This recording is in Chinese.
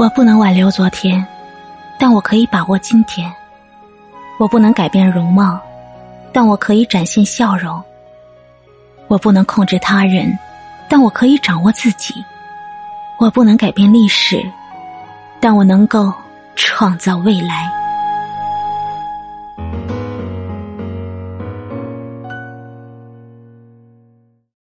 我不能挽留昨天但我可以把握今天。我不能改变容貌但我可以展现笑容。我不能控制他人但我可以掌握自己。我不能改变历史但我能够创造未来。